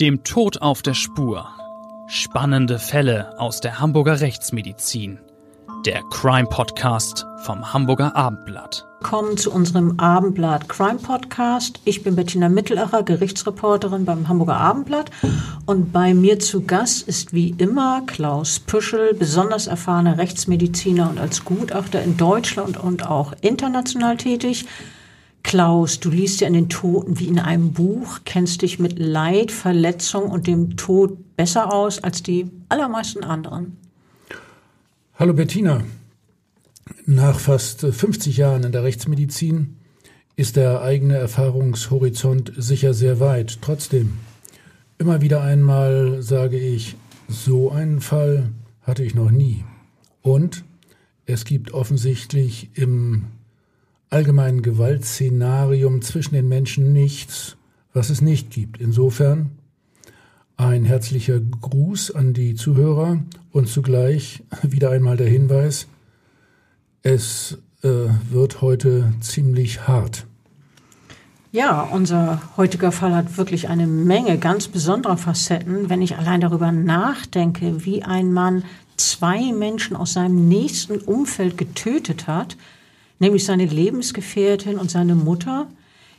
Dem Tod auf der Spur. Spannende Fälle aus der Hamburger Rechtsmedizin. Der Crime Podcast vom Hamburger Abendblatt. Willkommen zu unserem Abendblatt Crime Podcast. Ich bin Bettina Mittelacher, Gerichtsreporterin beim Hamburger Abendblatt. Und bei mir zu Gast ist wie immer Klaus Püschel, besonders erfahrener Rechtsmediziner und als Gutachter in Deutschland und auch international tätig. Klaus, du liest ja in den Toten wie in einem Buch, kennst dich mit Leid, Verletzung und dem Tod besser aus als die allermeisten anderen. Hallo Bettina. Nach fast 50 Jahren in der Rechtsmedizin ist der eigene Erfahrungshorizont sicher sehr weit. Trotzdem, immer wieder einmal sage ich, so einen Fall hatte ich noch nie. Und es gibt offensichtlich im allgemeinen Gewaltszenarium zwischen den Menschen nichts, was es nicht gibt. Insofern ein herzlicher Gruß an die Zuhörer und zugleich wieder einmal der Hinweis, es äh, wird heute ziemlich hart. Ja, unser heutiger Fall hat wirklich eine Menge ganz besonderer Facetten. Wenn ich allein darüber nachdenke, wie ein Mann zwei Menschen aus seinem nächsten Umfeld getötet hat, nämlich seine Lebensgefährtin und seine Mutter.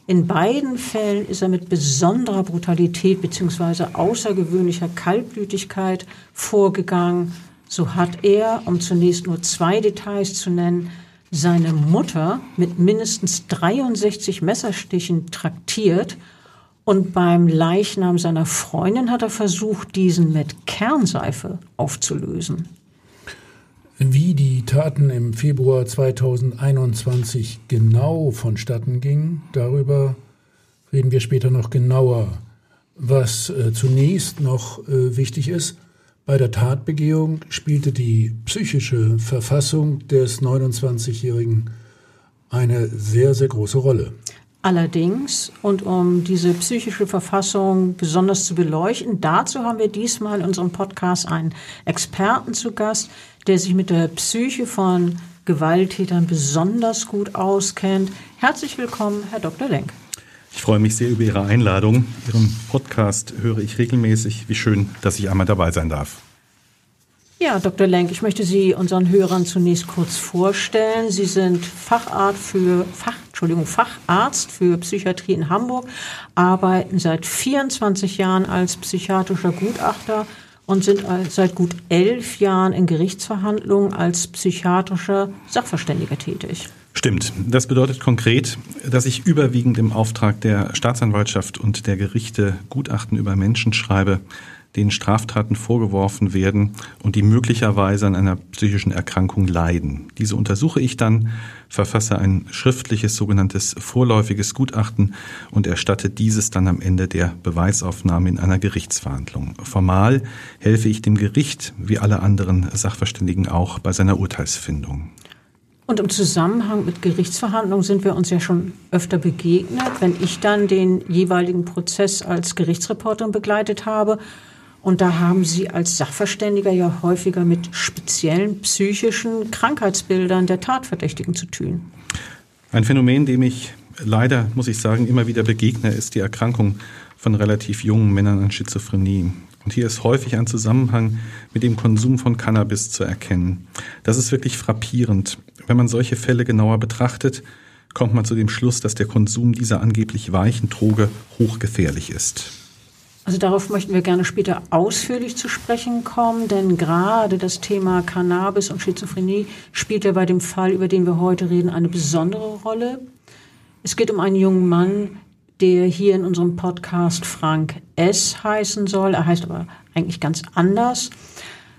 In beiden Fällen ist er mit besonderer Brutalität bzw. außergewöhnlicher Kaltblütigkeit vorgegangen. So hat er, um zunächst nur zwei Details zu nennen, seine Mutter mit mindestens 63 Messerstichen traktiert und beim Leichnam seiner Freundin hat er versucht, diesen mit Kernseife aufzulösen. Wie die Taten im Februar 2021 genau vonstatten gingen, darüber reden wir später noch genauer. Was äh, zunächst noch äh, wichtig ist, bei der Tatbegehung spielte die psychische Verfassung des 29-Jährigen eine sehr, sehr große Rolle. Allerdings, und um diese psychische Verfassung besonders zu beleuchten, dazu haben wir diesmal in unserem Podcast einen Experten zu Gast, der sich mit der Psyche von Gewalttätern besonders gut auskennt. Herzlich willkommen, Herr Dr. Lenk. Ich freue mich sehr über Ihre Einladung. Ihren Podcast höre ich regelmäßig. Wie schön, dass ich einmal dabei sein darf. Ja, Dr. Lenk, ich möchte Sie unseren Hörern zunächst kurz vorstellen. Sie sind Facharzt für, Fach, Entschuldigung, Facharzt für Psychiatrie in Hamburg, arbeiten seit 24 Jahren als psychiatrischer Gutachter und sind seit gut elf Jahren in Gerichtsverhandlungen als psychiatrischer Sachverständiger tätig. Stimmt. Das bedeutet konkret, dass ich überwiegend im Auftrag der Staatsanwaltschaft und der Gerichte Gutachten über Menschen schreibe, denen Straftaten vorgeworfen werden und die möglicherweise an einer psychischen Erkrankung leiden. Diese untersuche ich dann, verfasse ein schriftliches sogenanntes vorläufiges Gutachten und erstatte dieses dann am Ende der Beweisaufnahme in einer Gerichtsverhandlung. Formal helfe ich dem Gericht, wie alle anderen Sachverständigen auch, bei seiner Urteilsfindung. Und im Zusammenhang mit Gerichtsverhandlungen sind wir uns ja schon öfter begegnet. Wenn ich dann den jeweiligen Prozess als Gerichtsreporterin begleitet habe, und da haben Sie als Sachverständiger ja häufiger mit speziellen psychischen Krankheitsbildern der Tatverdächtigen zu tun. Ein Phänomen, dem ich leider, muss ich sagen, immer wieder begegne, ist die Erkrankung von relativ jungen Männern an Schizophrenie. Und hier ist häufig ein Zusammenhang mit dem Konsum von Cannabis zu erkennen. Das ist wirklich frappierend. Wenn man solche Fälle genauer betrachtet, kommt man zu dem Schluss, dass der Konsum dieser angeblich weichen Droge hochgefährlich ist. Also darauf möchten wir gerne später ausführlich zu sprechen kommen, denn gerade das Thema Cannabis und Schizophrenie spielt ja bei dem Fall, über den wir heute reden, eine besondere Rolle. Es geht um einen jungen Mann, der hier in unserem Podcast Frank S. heißen soll. Er heißt aber eigentlich ganz anders.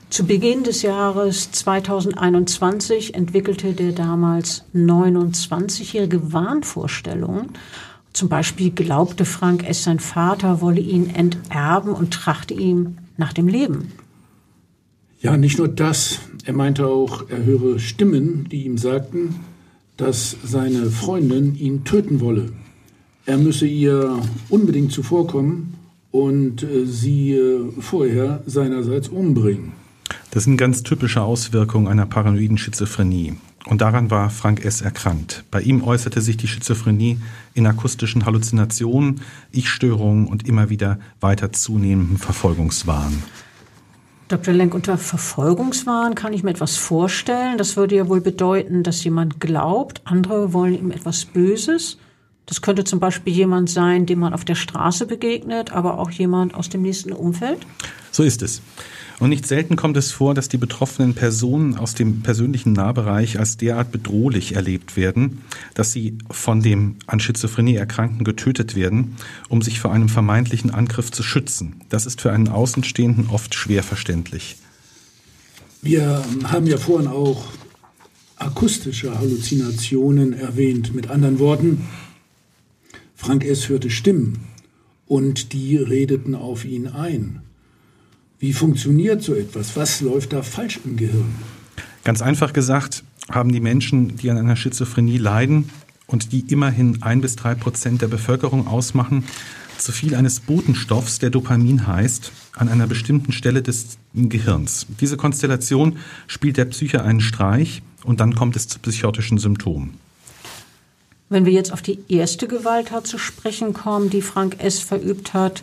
Zu Beginn des Jahres 2021 entwickelte der damals 29-jährige Wahnvorstellungen zum Beispiel glaubte Frank S., sein Vater wolle ihn enterben und trachte ihm nach dem Leben. Ja, nicht nur das. Er meinte auch, er höre Stimmen, die ihm sagten, dass seine Freundin ihn töten wolle. Er müsse ihr unbedingt zuvorkommen und äh, sie äh, vorher seinerseits umbringen. Das sind ganz typische Auswirkungen einer paranoiden Schizophrenie. Und daran war Frank S. erkrankt. Bei ihm äußerte sich die Schizophrenie in akustischen Halluzinationen, Ich-Störungen und immer wieder weiter zunehmendem Verfolgungswahn. Dr. Lenk, unter Verfolgungswahn kann ich mir etwas vorstellen. Das würde ja wohl bedeuten, dass jemand glaubt, andere wollen ihm etwas Böses. Das könnte zum Beispiel jemand sein, dem man auf der Straße begegnet, aber auch jemand aus dem nächsten Umfeld. So ist es. Und nicht selten kommt es vor, dass die betroffenen Personen aus dem persönlichen Nahbereich als derart bedrohlich erlebt werden, dass sie von dem an Schizophrenie Erkrankten getötet werden, um sich vor einem vermeintlichen Angriff zu schützen. Das ist für einen Außenstehenden oft schwer verständlich. Wir haben ja vorhin auch akustische Halluzinationen erwähnt. Mit anderen Worten, Frank S. hörte Stimmen und die redeten auf ihn ein. Wie funktioniert so etwas? Was läuft da falsch im Gehirn? Ganz einfach gesagt haben die Menschen, die an einer Schizophrenie leiden und die immerhin ein bis drei Prozent der Bevölkerung ausmachen, zu viel eines Botenstoffs, der Dopamin heißt, an einer bestimmten Stelle des Gehirns. Diese Konstellation spielt der Psyche einen Streich und dann kommt es zu psychotischen Symptomen. Wenn wir jetzt auf die erste Gewalttat zu sprechen kommen, die Frank S. verübt hat,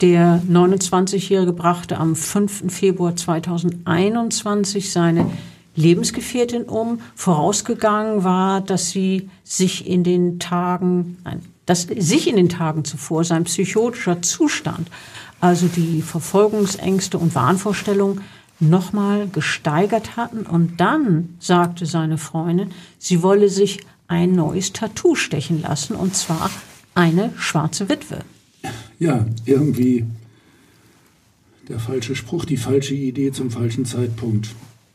der 29-Jährige brachte am 5. Februar 2021 seine Lebensgefährtin um. Vorausgegangen war, dass sie sich in den Tagen, nein, dass sich in den Tagen zuvor sein psychotischer Zustand, also die Verfolgungsängste und Wahnvorstellungen, nochmal gesteigert hatten. Und dann sagte seine Freundin, sie wolle sich ein neues Tattoo stechen lassen, und zwar eine schwarze Witwe ja, irgendwie der falsche Spruch, die falsche Idee zum falschen Zeitpunkt.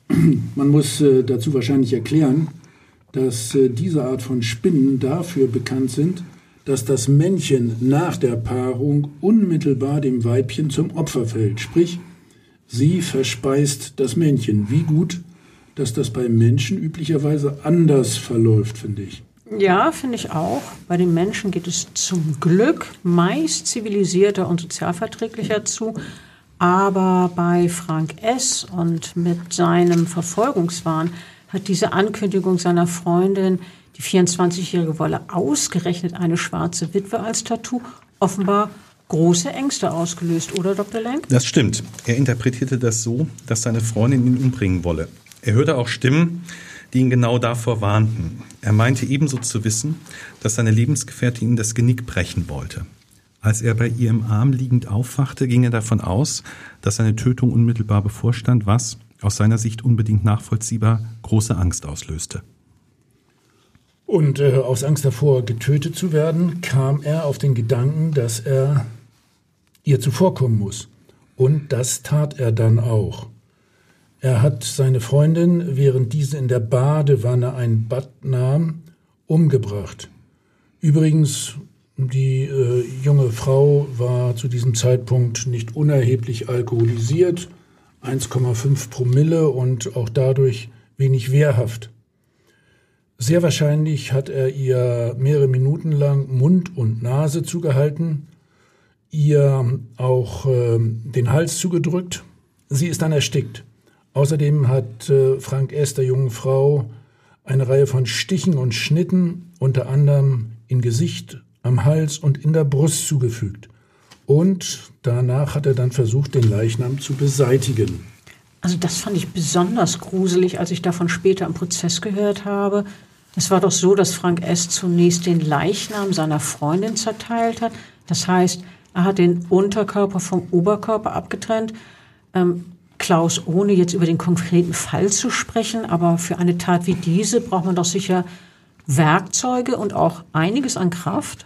Man muss äh, dazu wahrscheinlich erklären, dass äh, diese Art von Spinnen dafür bekannt sind, dass das Männchen nach der Paarung unmittelbar dem Weibchen zum Opfer fällt. Sprich, sie verspeist das Männchen. Wie gut, dass das bei Menschen üblicherweise anders verläuft, finde ich. Ja, finde ich auch. Bei den Menschen geht es zum Glück meist zivilisierter und sozialverträglicher zu. Aber bei Frank S. und mit seinem Verfolgungswahn hat diese Ankündigung seiner Freundin, die 24-jährige wolle ausgerechnet eine schwarze Witwe als Tattoo, offenbar große Ängste ausgelöst, oder Dr. Lenk? Das stimmt. Er interpretierte das so, dass seine Freundin ihn umbringen wolle. Er hörte auch Stimmen, die ihn genau davor warnten. Er meinte ebenso zu wissen, dass seine Lebensgefährtin ihm das Genick brechen wollte. Als er bei ihr im Arm liegend aufwachte, ging er davon aus, dass seine Tötung unmittelbar bevorstand, was, aus seiner Sicht unbedingt nachvollziehbar, große Angst auslöste. Und äh, aus Angst davor, getötet zu werden, kam er auf den Gedanken, dass er ihr zuvorkommen muss. Und das tat er dann auch. Er hat seine Freundin, während diese in der Badewanne ein Bad nahm, umgebracht. Übrigens, die äh, junge Frau war zu diesem Zeitpunkt nicht unerheblich alkoholisiert, 1,5 Promille und auch dadurch wenig wehrhaft. Sehr wahrscheinlich hat er ihr mehrere Minuten lang Mund und Nase zugehalten, ihr auch äh, den Hals zugedrückt. Sie ist dann erstickt. Außerdem hat äh, Frank S. der jungen Frau eine Reihe von Stichen und Schnitten, unter anderem in Gesicht, am Hals und in der Brust zugefügt. Und danach hat er dann versucht, den Leichnam zu beseitigen. Also das fand ich besonders gruselig, als ich davon später im Prozess gehört habe. Es war doch so, dass Frank S. zunächst den Leichnam seiner Freundin zerteilt hat. Das heißt, er hat den Unterkörper vom Oberkörper abgetrennt. Ähm, Klaus, ohne jetzt über den konkreten Fall zu sprechen, aber für eine Tat wie diese braucht man doch sicher Werkzeuge und auch einiges an Kraft?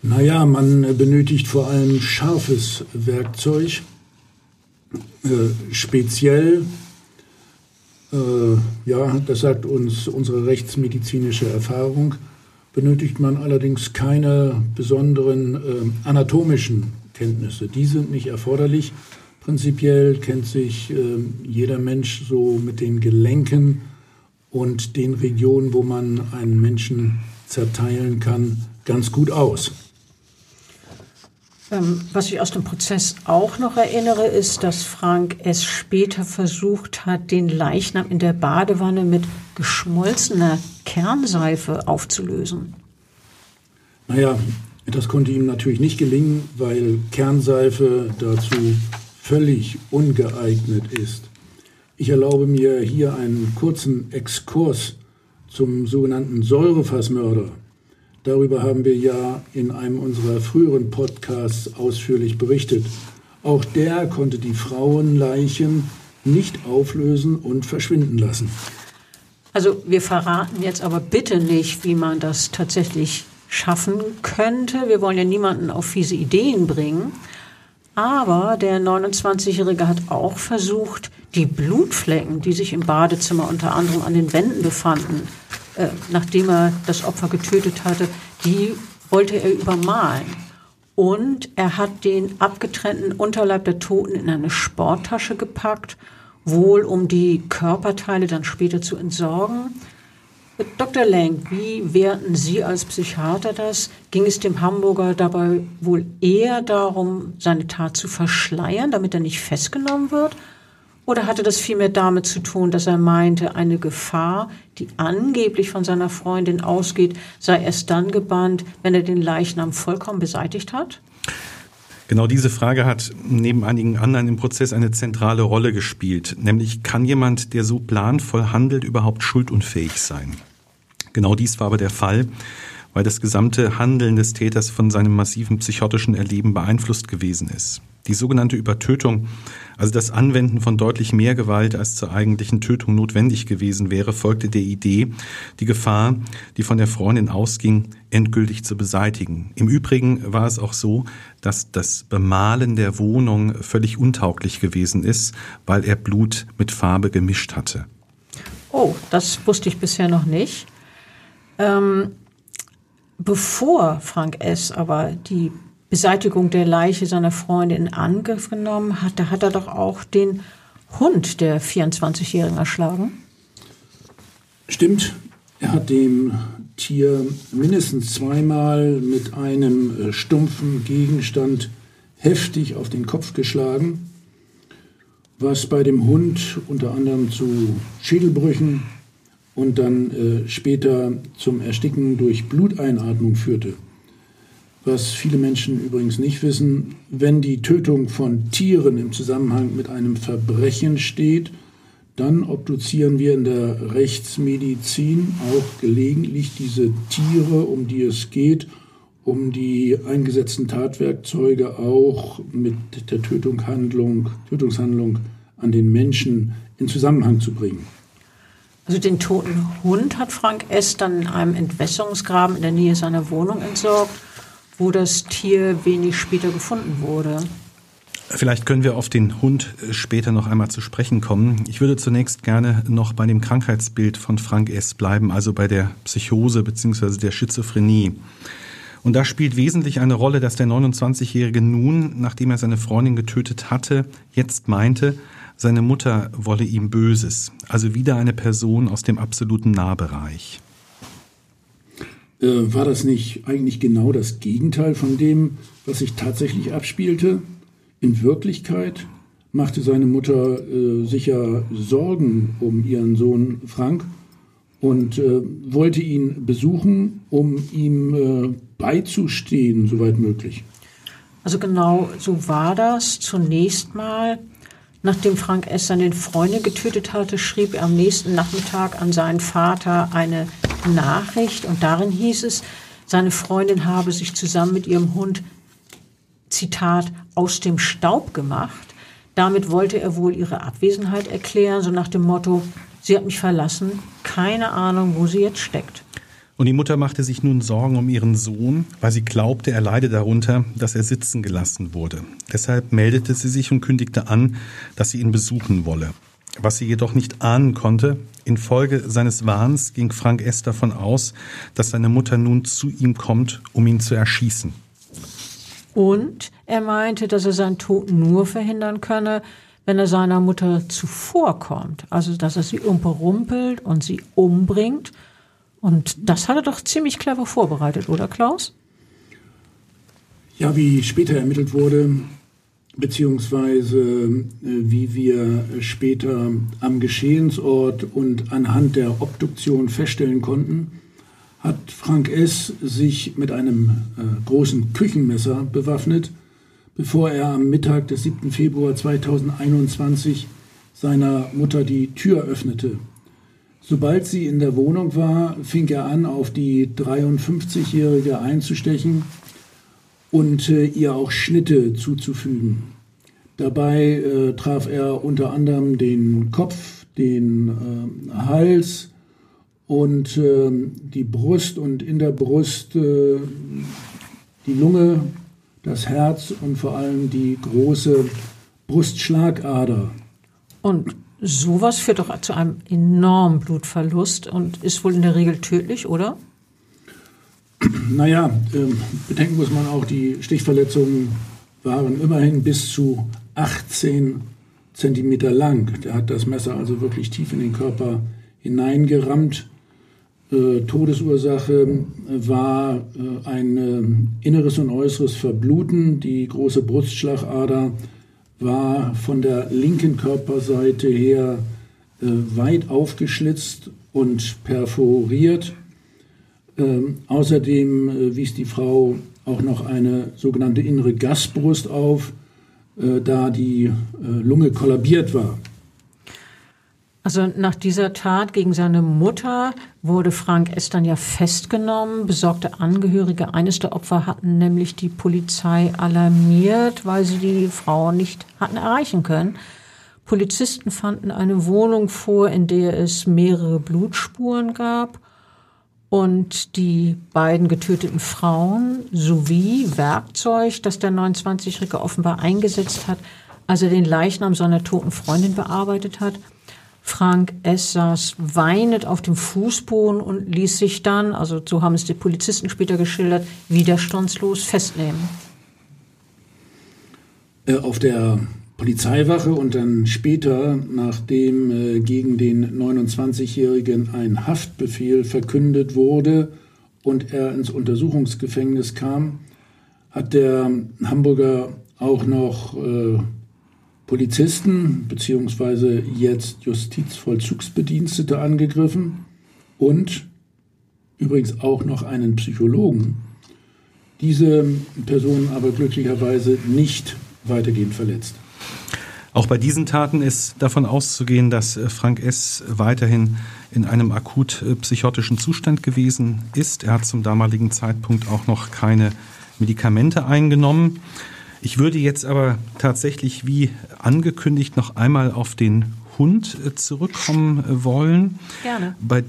Naja, man benötigt vor allem scharfes Werkzeug. Äh, speziell, äh, ja, das sagt uns unsere rechtsmedizinische Erfahrung, benötigt man allerdings keine besonderen äh, anatomischen Kenntnisse. Die sind nicht erforderlich. Prinzipiell kennt sich äh, jeder Mensch so mit den Gelenken und den Regionen, wo man einen Menschen zerteilen kann, ganz gut aus. Ähm, was ich aus dem Prozess auch noch erinnere, ist, dass Frank es später versucht hat, den Leichnam in der Badewanne mit geschmolzener Kernseife aufzulösen. Naja, das konnte ihm natürlich nicht gelingen, weil Kernseife dazu völlig ungeeignet ist. Ich erlaube mir hier einen kurzen Exkurs zum sogenannten Säurefassmörder. Darüber haben wir ja in einem unserer früheren Podcasts ausführlich berichtet. Auch der konnte die Frauenleichen nicht auflösen und verschwinden lassen. Also wir verraten jetzt aber bitte nicht, wie man das tatsächlich schaffen könnte. Wir wollen ja niemanden auf fiese Ideen bringen. Aber der 29-Jährige hat auch versucht, die Blutflecken, die sich im Badezimmer unter anderem an den Wänden befanden, äh, nachdem er das Opfer getötet hatte, die wollte er übermalen. Und er hat den abgetrennten Unterleib der Toten in eine Sporttasche gepackt, wohl um die Körperteile dann später zu entsorgen. Dr. Lenk, wie werten Sie als Psychiater das? Ging es dem Hamburger dabei wohl eher darum, seine Tat zu verschleiern, damit er nicht festgenommen wird? Oder hatte das vielmehr damit zu tun, dass er meinte, eine Gefahr, die angeblich von seiner Freundin ausgeht, sei erst dann gebannt, wenn er den Leichnam vollkommen beseitigt hat? Genau diese Frage hat neben einigen anderen im Prozess eine zentrale Rolle gespielt, nämlich kann jemand, der so planvoll handelt, überhaupt schuldunfähig sein? Genau dies war aber der Fall, weil das gesamte Handeln des Täters von seinem massiven psychotischen Erleben beeinflusst gewesen ist. Die sogenannte Übertötung, also das Anwenden von deutlich mehr Gewalt als zur eigentlichen Tötung notwendig gewesen wäre, folgte der Idee, die Gefahr, die von der Freundin ausging, endgültig zu beseitigen. Im Übrigen war es auch so, dass das Bemalen der Wohnung völlig untauglich gewesen ist, weil er Blut mit Farbe gemischt hatte. Oh, das wusste ich bisher noch nicht. Ähm, bevor Frank S. aber die Beseitigung der Leiche seiner Freundin in Angriff genommen hat, da hat er doch auch den Hund der 24-Jährigen erschlagen. Stimmt. Er hat dem Tier mindestens zweimal mit einem äh, stumpfen Gegenstand heftig auf den Kopf geschlagen, was bei dem Hund unter anderem zu Schädelbrüchen und dann äh, später zum Ersticken durch Bluteinatmung führte. Was viele Menschen übrigens nicht wissen, wenn die Tötung von Tieren im Zusammenhang mit einem Verbrechen steht, dann obduzieren wir in der Rechtsmedizin auch gelegentlich diese Tiere, um die es geht, um die eingesetzten Tatwerkzeuge auch mit der Tötungshandlung, Tötungshandlung an den Menschen in Zusammenhang zu bringen. Also den toten Hund hat Frank S. dann in einem Entwässerungsgraben in der Nähe seiner Wohnung entsorgt wo das Tier wenig später gefunden wurde. Vielleicht können wir auf den Hund äh, später noch einmal zu sprechen kommen. Ich würde zunächst gerne noch bei dem Krankheitsbild von Frank S. bleiben, also bei der Psychose bzw. der Schizophrenie. Und da spielt wesentlich eine Rolle, dass der 29-Jährige nun, nachdem er seine Freundin getötet hatte, jetzt meinte, seine Mutter wolle ihm Böses. Also wieder eine Person aus dem absoluten Nahbereich. Äh, war das nicht eigentlich genau das Gegenteil von dem, was sich tatsächlich abspielte? In Wirklichkeit machte seine Mutter äh, sicher Sorgen um ihren Sohn Frank und äh, wollte ihn besuchen, um ihm äh, beizustehen, soweit möglich. Also genau so war das. Zunächst mal, nachdem Frank S. seine Freundin getötet hatte, schrieb er am nächsten Nachmittag an seinen Vater eine Nachricht und darin hieß es, seine Freundin habe sich zusammen mit ihrem Hund, Zitat, aus dem Staub gemacht. Damit wollte er wohl ihre Abwesenheit erklären, so nach dem Motto, sie hat mich verlassen, keine Ahnung, wo sie jetzt steckt. Und die Mutter machte sich nun Sorgen um ihren Sohn, weil sie glaubte, er leide darunter, dass er sitzen gelassen wurde. Deshalb meldete sie sich und kündigte an, dass sie ihn besuchen wolle. Was sie jedoch nicht ahnen konnte, infolge seines Wahns ging Frank S. davon aus, dass seine Mutter nun zu ihm kommt, um ihn zu erschießen. Und er meinte, dass er seinen Tod nur verhindern könne, wenn er seiner Mutter zuvorkommt. Also, dass er sie umperumpelt und sie umbringt. Und das hat er doch ziemlich clever vorbereitet, oder Klaus? Ja, wie später ermittelt wurde, beziehungsweise äh, wie wir später am Geschehensort und anhand der Obduktion feststellen konnten, hat Frank S. sich mit einem äh, großen Küchenmesser bewaffnet, bevor er am Mittag des 7. Februar 2021 seiner Mutter die Tür öffnete. Sobald sie in der Wohnung war, fing er an, auf die 53-Jährige einzustechen und äh, ihr auch Schnitte zuzufügen. Dabei äh, traf er unter anderem den Kopf, den äh, Hals und ähm, die Brust und in der Brust äh, die Lunge, das Herz und vor allem die große Brustschlagader. Und sowas führt doch zu einem enormen Blutverlust und ist wohl in der Regel tödlich, oder? Naja, äh, bedenken muss man auch, die Stichverletzungen waren immerhin bis zu 18 Zentimeter lang. Der hat das Messer also wirklich tief in den Körper hineingerammt. Äh, Todesursache war äh, ein äh, inneres und äußeres Verbluten. Die große Brustschlagader war von der linken Körperseite her äh, weit aufgeschlitzt und perforiert. Ähm, außerdem äh, wies die Frau auch noch eine sogenannte innere Gasbrust auf, äh, da die äh, Lunge kollabiert war. Also nach dieser Tat gegen seine Mutter wurde Frank S. dann ja festgenommen. Besorgte Angehörige eines der Opfer hatten nämlich die Polizei alarmiert, weil sie die Frau nicht hatten erreichen können. Polizisten fanden eine Wohnung vor, in der es mehrere Blutspuren gab und die beiden getöteten Frauen sowie Werkzeug, das der 29-Jährige offenbar eingesetzt hat, als er den Leichnam seiner toten Freundin bearbeitet hat. Frank S. saß weinend auf dem Fußboden und ließ sich dann, also so haben es die Polizisten später geschildert, widerstandslos festnehmen. Äh, auf der Polizeiwache und dann später, nachdem äh, gegen den 29-Jährigen ein Haftbefehl verkündet wurde und er ins Untersuchungsgefängnis kam, hat der Hamburger auch noch äh, Polizisten bzw. jetzt Justizvollzugsbedienstete angegriffen und übrigens auch noch einen Psychologen. Diese Personen aber glücklicherweise nicht weitergehend verletzt. Auch bei diesen Taten ist davon auszugehen, dass äh, Frank S. weiterhin in einem akut äh, psychotischen Zustand gewesen ist. Er hat zum damaligen Zeitpunkt auch noch keine Medikamente eingenommen. Ich würde jetzt aber tatsächlich wie angekündigt noch einmal auf den Hund äh, zurückkommen wollen. Gerne. Bei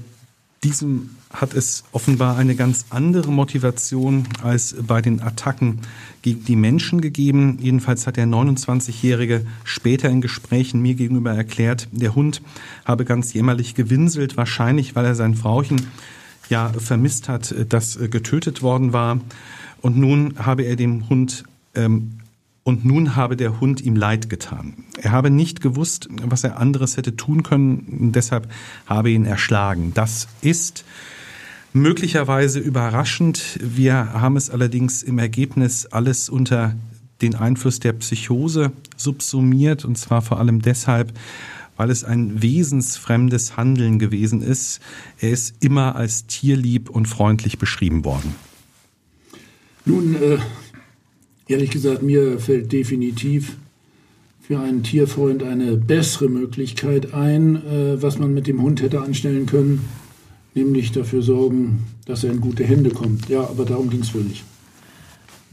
diesem hat es offenbar eine ganz andere Motivation als bei den Attacken gegen die Menschen gegeben. Jedenfalls hat der 29-Jährige später in Gesprächen mir gegenüber erklärt, der Hund habe ganz jämmerlich gewinselt, wahrscheinlich weil er sein Frauchen ja vermisst hat, das getötet worden war. Und nun habe er dem Hund ähm, und nun habe der Hund ihm leid getan. Er habe nicht gewusst, was er anderes hätte tun können, deshalb habe ihn erschlagen. Das ist möglicherweise überraschend. Wir haben es allerdings im Ergebnis alles unter den Einfluss der Psychose subsumiert und zwar vor allem deshalb, weil es ein wesensfremdes Handeln gewesen ist. Er ist immer als tierlieb und freundlich beschrieben worden. Nun, äh, ehrlich gesagt, mir fällt definitiv für einen Tierfreund eine bessere Möglichkeit ein, äh, was man mit dem Hund hätte anstellen können nämlich dafür sorgen, dass er in gute Hände kommt. Ja, aber darum ging es wohl nicht.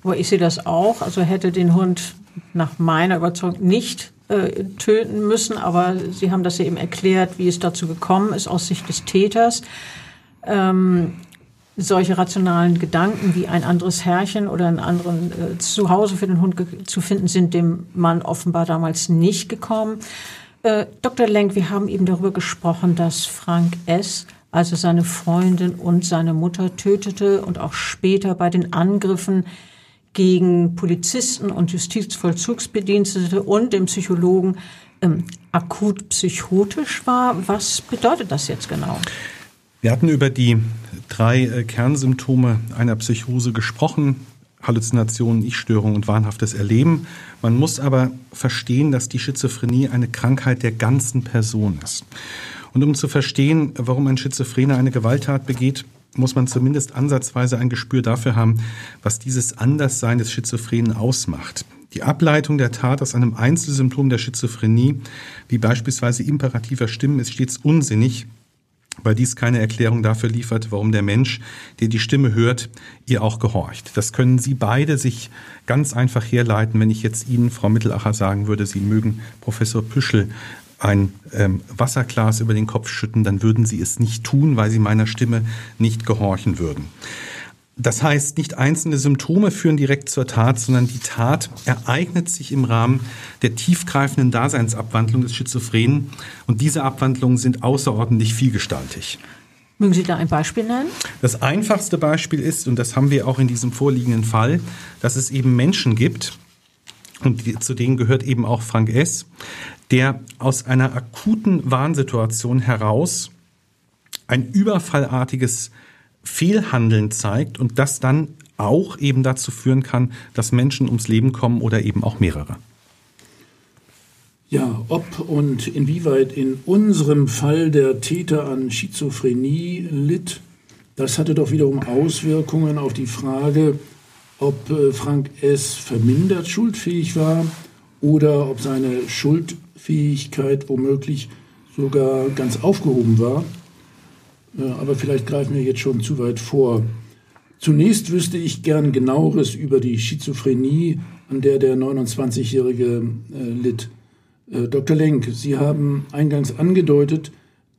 Aber ich sehe das auch. Also hätte den Hund nach meiner Überzeugung nicht äh, töten müssen, aber Sie haben das ja eben erklärt, wie es dazu gekommen ist aus Sicht des Täters. Ähm, solche rationalen Gedanken wie ein anderes Herrchen oder einen anderen äh, Zuhause für den Hund zu finden, sind dem Mann offenbar damals nicht gekommen. Äh, Dr. Lenk, wir haben eben darüber gesprochen, dass Frank S als er seine Freundin und seine Mutter tötete und auch später bei den Angriffen gegen Polizisten und Justizvollzugsbedienstete und den Psychologen ähm, akut psychotisch war. Was bedeutet das jetzt genau? Wir hatten über die drei äh, Kernsymptome einer Psychose gesprochen. Halluzinationen, Ich-Störungen und wahnhaftes Erleben. Man muss aber verstehen, dass die Schizophrenie eine Krankheit der ganzen Person ist. Und um zu verstehen, warum ein Schizophrener eine Gewalttat begeht, muss man zumindest ansatzweise ein Gespür dafür haben, was dieses Anderssein des Schizophrenen ausmacht. Die Ableitung der Tat aus einem Einzelsymptom der Schizophrenie, wie beispielsweise imperativer Stimmen, ist stets unsinnig, weil dies keine Erklärung dafür liefert, warum der Mensch, der die Stimme hört, ihr auch gehorcht. Das können Sie beide sich ganz einfach herleiten, wenn ich jetzt Ihnen, Frau Mittelacher, sagen würde, Sie mögen Professor Püschel ein ähm, Wasserglas über den Kopf schütten, dann würden Sie es nicht tun, weil Sie meiner Stimme nicht gehorchen würden. Das heißt, nicht einzelne Symptome führen direkt zur Tat, sondern die Tat ereignet sich im Rahmen der tiefgreifenden Daseinsabwandlung des Schizophrenen und diese Abwandlungen sind außerordentlich vielgestaltig. Mögen Sie da ein Beispiel nennen? Das einfachste Beispiel ist, und das haben wir auch in diesem vorliegenden Fall, dass es eben Menschen gibt, und zu denen gehört eben auch Frank S., der aus einer akuten Warnsituation heraus ein überfallartiges Fehlhandeln zeigt und das dann auch eben dazu führen kann, dass Menschen ums Leben kommen oder eben auch mehrere. Ja, ob und inwieweit in unserem Fall der Täter an Schizophrenie litt, das hatte doch wiederum Auswirkungen auf die Frage, ob äh, Frank S. vermindert schuldfähig war oder ob seine Schuldfähigkeit womöglich sogar ganz aufgehoben war. Aber vielleicht greifen wir jetzt schon zu weit vor. Zunächst wüsste ich gern genaueres über die Schizophrenie, an der der 29-Jährige äh, litt. Äh, Dr. Lenk, Sie haben eingangs angedeutet,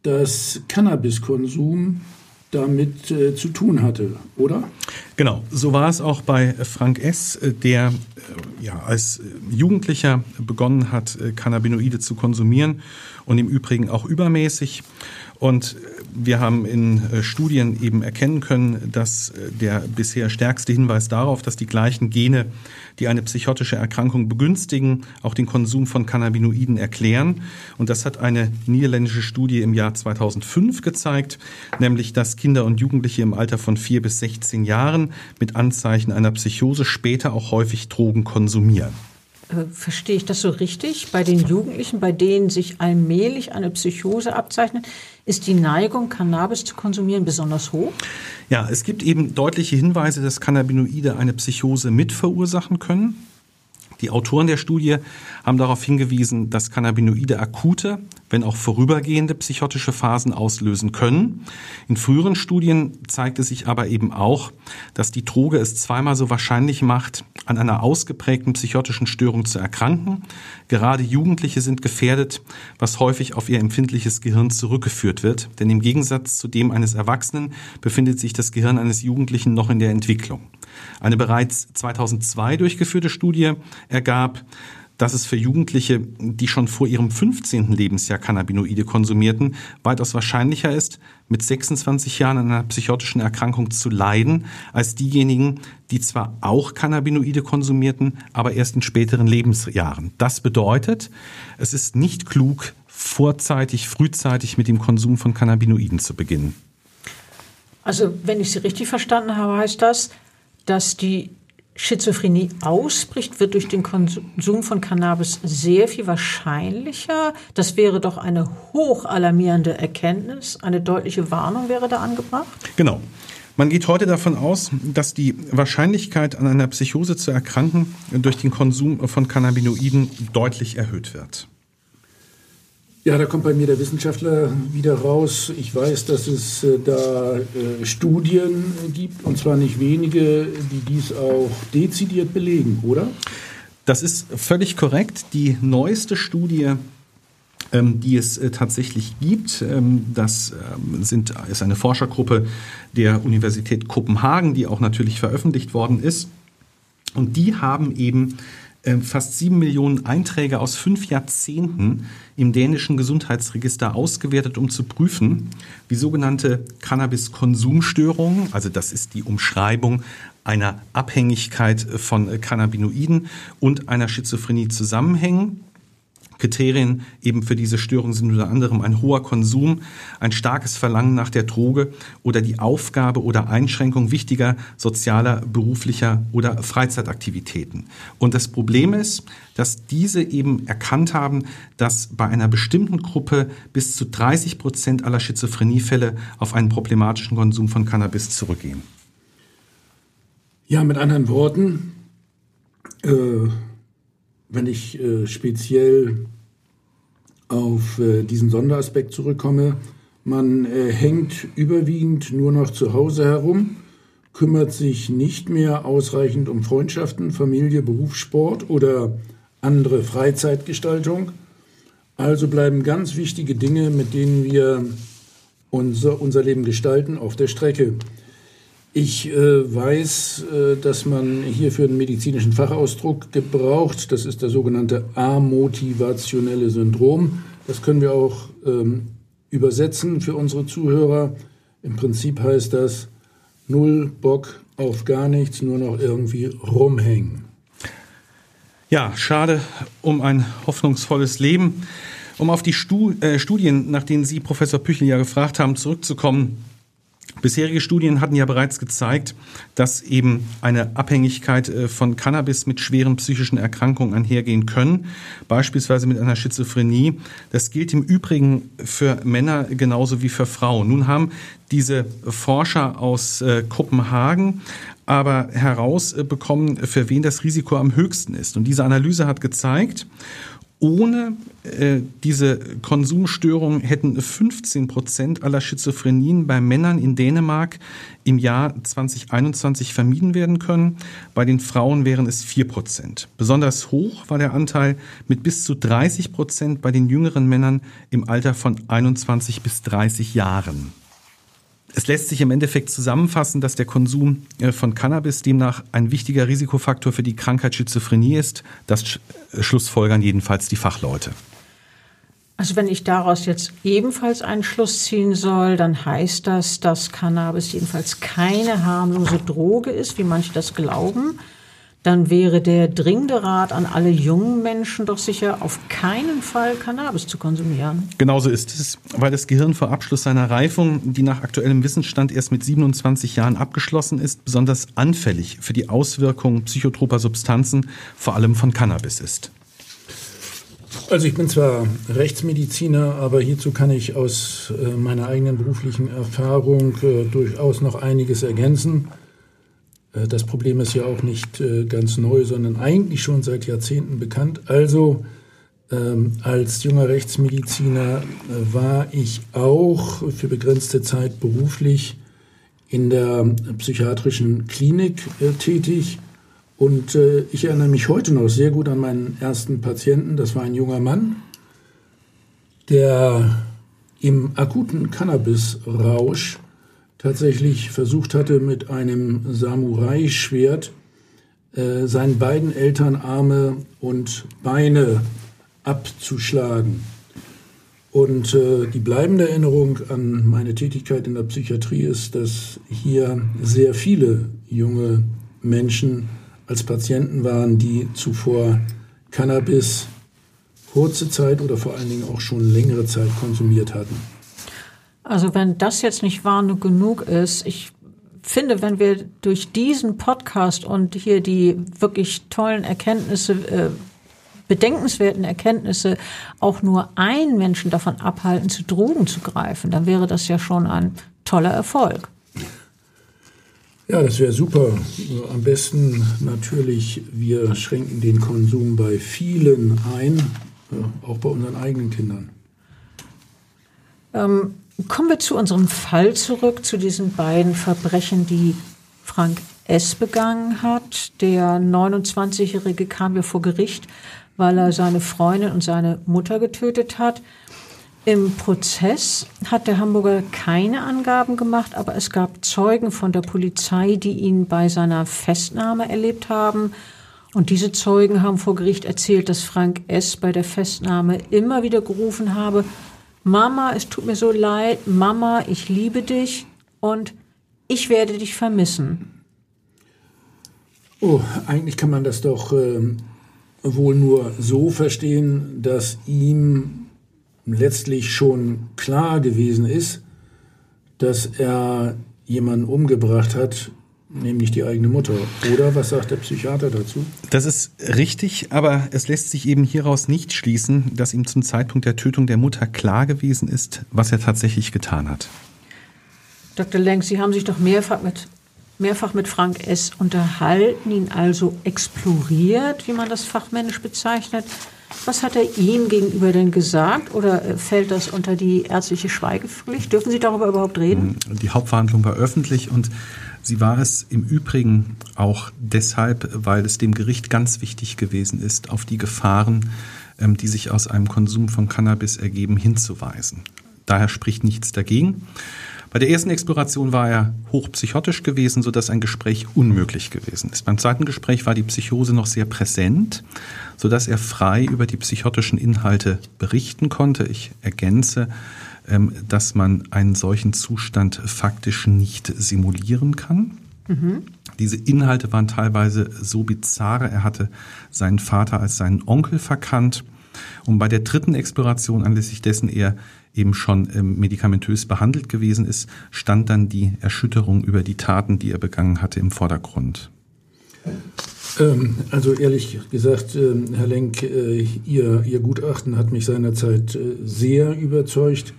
dass Cannabiskonsum damit äh, zu tun hatte, oder? Genau, so war es auch bei Frank S., äh, der äh, ja, als Jugendlicher begonnen hat, äh, Cannabinoide zu konsumieren und im Übrigen auch übermäßig. Und wir haben in äh, Studien eben erkennen können, dass äh, der bisher stärkste Hinweis darauf, dass die gleichen Gene, die eine psychotische Erkrankung begünstigen, auch den Konsum von Cannabinoiden erklären. Und das hat eine niederländische Studie im Jahr 2005 gezeigt, nämlich dass Kinder und Jugendliche im Alter von vier bis 16 Jahren mit Anzeichen einer Psychose später auch häufig Drogen konsumieren. Äh, verstehe ich das so richtig? Bei den Jugendlichen, bei denen sich allmählich eine Psychose abzeichnet, ist die Neigung, Cannabis zu konsumieren, besonders hoch? Ja, es gibt eben deutliche Hinweise, dass Cannabinoide eine Psychose mit verursachen können. Die Autoren der Studie haben darauf hingewiesen, dass Cannabinoide akute, wenn auch vorübergehende psychotische Phasen auslösen können. In früheren Studien zeigte sich aber eben auch, dass die Droge es zweimal so wahrscheinlich macht, an einer ausgeprägten psychotischen Störung zu erkranken. Gerade Jugendliche sind gefährdet, was häufig auf ihr empfindliches Gehirn zurückgeführt wird. Denn im Gegensatz zu dem eines Erwachsenen befindet sich das Gehirn eines Jugendlichen noch in der Entwicklung. Eine bereits 2002 durchgeführte Studie ergab, dass es für Jugendliche, die schon vor ihrem 15. Lebensjahr Cannabinoide konsumierten, weitaus wahrscheinlicher ist, mit 26 Jahren an einer psychotischen Erkrankung zu leiden, als diejenigen, die zwar auch Cannabinoide konsumierten, aber erst in späteren Lebensjahren. Das bedeutet, es ist nicht klug, vorzeitig, frühzeitig mit dem Konsum von Cannabinoiden zu beginnen. Also, wenn ich Sie richtig verstanden habe, heißt das, dass die Schizophrenie ausbricht, wird durch den Konsum von Cannabis sehr viel wahrscheinlicher. Das wäre doch eine hochalarmierende Erkenntnis. Eine deutliche Warnung wäre da angebracht. Genau. Man geht heute davon aus, dass die Wahrscheinlichkeit, an einer Psychose zu erkranken, durch den Konsum von Cannabinoiden deutlich erhöht wird. Ja, da kommt bei mir der Wissenschaftler wieder raus. Ich weiß, dass es äh, da äh, Studien gibt, und zwar nicht wenige, die dies auch dezidiert belegen, oder? Das ist völlig korrekt. Die neueste Studie ähm, die es äh, tatsächlich gibt. Ähm, das ähm, sind, ist eine Forschergruppe der Universität Kopenhagen, die auch natürlich veröffentlicht worden ist. Und die haben eben ähm, fast sieben Millionen Einträge aus fünf Jahrzehnten im dänischen Gesundheitsregister ausgewertet, um zu prüfen, wie sogenannte Cannabis-Konsumstörungen, also das ist die Umschreibung einer Abhängigkeit von Cannabinoiden und einer Schizophrenie zusammenhängen. Kriterien eben für diese Störung sind unter anderem ein hoher Konsum, ein starkes Verlangen nach der Droge oder die Aufgabe oder Einschränkung wichtiger sozialer, beruflicher oder Freizeitaktivitäten. Und das Problem ist, dass diese eben erkannt haben, dass bei einer bestimmten Gruppe bis zu 30 Prozent aller Schizophreniefälle auf einen problematischen Konsum von Cannabis zurückgehen. Ja, mit anderen Worten, äh wenn ich äh, speziell auf äh, diesen Sonderaspekt zurückkomme, man äh, hängt überwiegend nur noch zu Hause herum, kümmert sich nicht mehr ausreichend um Freundschaften, Familie, Berufssport oder andere Freizeitgestaltung. Also bleiben ganz wichtige Dinge, mit denen wir unser, unser Leben gestalten, auf der Strecke. Ich äh, weiß, äh, dass man hierfür einen medizinischen Fachausdruck gebraucht. Das ist das sogenannte amotivationelle Syndrom. Das können wir auch ähm, übersetzen für unsere Zuhörer. Im Prinzip heißt das null Bock auf gar nichts, nur noch irgendwie rumhängen. Ja, schade um ein hoffnungsvolles Leben. Um auf die Stu äh, Studien, nach denen Sie, Professor Püchel, ja gefragt haben, zurückzukommen. Bisherige Studien hatten ja bereits gezeigt, dass eben eine Abhängigkeit äh, von Cannabis mit schweren psychischen Erkrankungen einhergehen können, beispielsweise mit einer Schizophrenie. Das gilt im Übrigen für Männer genauso wie für Frauen. Nun haben diese Forscher aus äh, Kopenhagen aber herausbekommen, für wen das Risiko am höchsten ist. Und diese Analyse hat gezeigt, ohne äh, diese Konsumstörung hätten 15 Prozent aller Schizophrenien bei Männern in Dänemark im Jahr 2021 vermieden werden können. Bei den Frauen wären es 4 Prozent. Besonders hoch war der Anteil mit bis zu 30 Prozent bei den jüngeren Männern im Alter von 21 bis 30 Jahren. Es lässt sich im Endeffekt zusammenfassen, dass der Konsum äh, von Cannabis demnach ein wichtiger Risikofaktor für die Krankheit Schizophrenie ist. Das äh, schlussfolgern jedenfalls die Fachleute. Also wenn ich daraus jetzt ebenfalls einen Schluss ziehen soll, dann heißt das, dass Cannabis jedenfalls keine harmlose Droge ist, wie manche das glauben, dann wäre der dringende Rat an alle jungen Menschen doch sicher, auf keinen Fall Cannabis zu konsumieren. Genauso ist es, weil das Gehirn vor Abschluss seiner Reifung, die nach aktuellem Wissensstand erst mit 27 Jahren abgeschlossen ist, besonders anfällig für die Auswirkungen psychotroper Substanzen, vor allem von Cannabis ist. Also ich bin zwar Rechtsmediziner, aber hierzu kann ich aus äh, meiner eigenen beruflichen Erfahrung äh, durchaus noch einiges ergänzen. Äh, das Problem ist ja auch nicht äh, ganz neu, sondern eigentlich schon seit Jahrzehnten bekannt. Also ähm, als junger Rechtsmediziner äh, war ich auch für begrenzte Zeit beruflich in der psychiatrischen Klinik tätig. Und ich erinnere mich heute noch sehr gut an meinen ersten Patienten. Das war ein junger Mann, der im akuten Cannabisrausch tatsächlich versucht hatte, mit einem Samurai-Schwert äh, seinen beiden Eltern Arme und Beine abzuschlagen. Und äh, die bleibende Erinnerung an meine Tätigkeit in der Psychiatrie ist, dass hier sehr viele junge Menschen als Patienten waren, die zuvor Cannabis kurze Zeit oder vor allen Dingen auch schon längere Zeit konsumiert hatten. Also wenn das jetzt nicht Warnung genug ist, ich finde, wenn wir durch diesen Podcast und hier die wirklich tollen Erkenntnisse, äh, bedenkenswerten Erkenntnisse auch nur einen Menschen davon abhalten, zu Drogen zu greifen, dann wäre das ja schon ein toller Erfolg. Ja, das wäre super. Am besten natürlich, wir schränken den Konsum bei vielen ein, äh, auch bei unseren eigenen Kindern. Ähm, Kommen wir zu unserem Fall zurück, zu diesen beiden Verbrechen, die Frank S. begangen hat. Der 29-Jährige kam ja vor Gericht, weil er seine Freundin und seine Mutter getötet hat. Im Prozess hat der Hamburger keine Angaben gemacht, aber es gab Zeugen von der Polizei, die ihn bei seiner Festnahme erlebt haben. Und diese Zeugen haben vor Gericht erzählt, dass Frank S. bei der Festnahme immer wieder gerufen habe, Mama, es tut mir so leid, Mama, ich liebe dich und ich werde dich vermissen. Oh, eigentlich kann man das doch ähm, wohl nur so verstehen, dass ihm letztlich schon klar gewesen ist, dass er jemanden umgebracht hat, nämlich die eigene Mutter. Oder was sagt der Psychiater dazu? Das ist richtig, aber es lässt sich eben hieraus nicht schließen, dass ihm zum Zeitpunkt der Tötung der Mutter klar gewesen ist, was er tatsächlich getan hat. Dr. Lenk, Sie haben sich doch mehrfach mit, mehrfach mit Frank S. unterhalten, ihn also exploriert, wie man das fachmännisch bezeichnet. Was hat er Ihnen gegenüber denn gesagt oder fällt das unter die ärztliche Schweigepflicht? Dürfen Sie darüber überhaupt reden? Die Hauptverhandlung war öffentlich und Sie war es im Übrigen auch deshalb, weil es dem Gericht ganz wichtig gewesen ist, auf die Gefahren, ähm, die sich aus einem Konsum von Cannabis ergeben, hinzuweisen. Daher spricht nichts dagegen. Bei der ersten Exploration war er hochpsychotisch gewesen, sodass ein Gespräch unmöglich gewesen ist. Beim zweiten Gespräch war die Psychose noch sehr präsent, sodass er frei über die psychotischen Inhalte berichten konnte. Ich ergänze, dass man einen solchen Zustand faktisch nicht simulieren kann. Mhm. Diese Inhalte waren teilweise so bizarre. Er hatte seinen Vater als seinen Onkel verkannt. Und bei der dritten Exploration, anlässlich dessen er eben schon ähm, medikamentös behandelt gewesen ist, stand dann die Erschütterung über die Taten, die er begangen hatte, im Vordergrund. Ähm, also ehrlich gesagt, Herr Lenk, äh, Ihr, Ihr Gutachten hat mich seinerzeit äh, sehr überzeugt.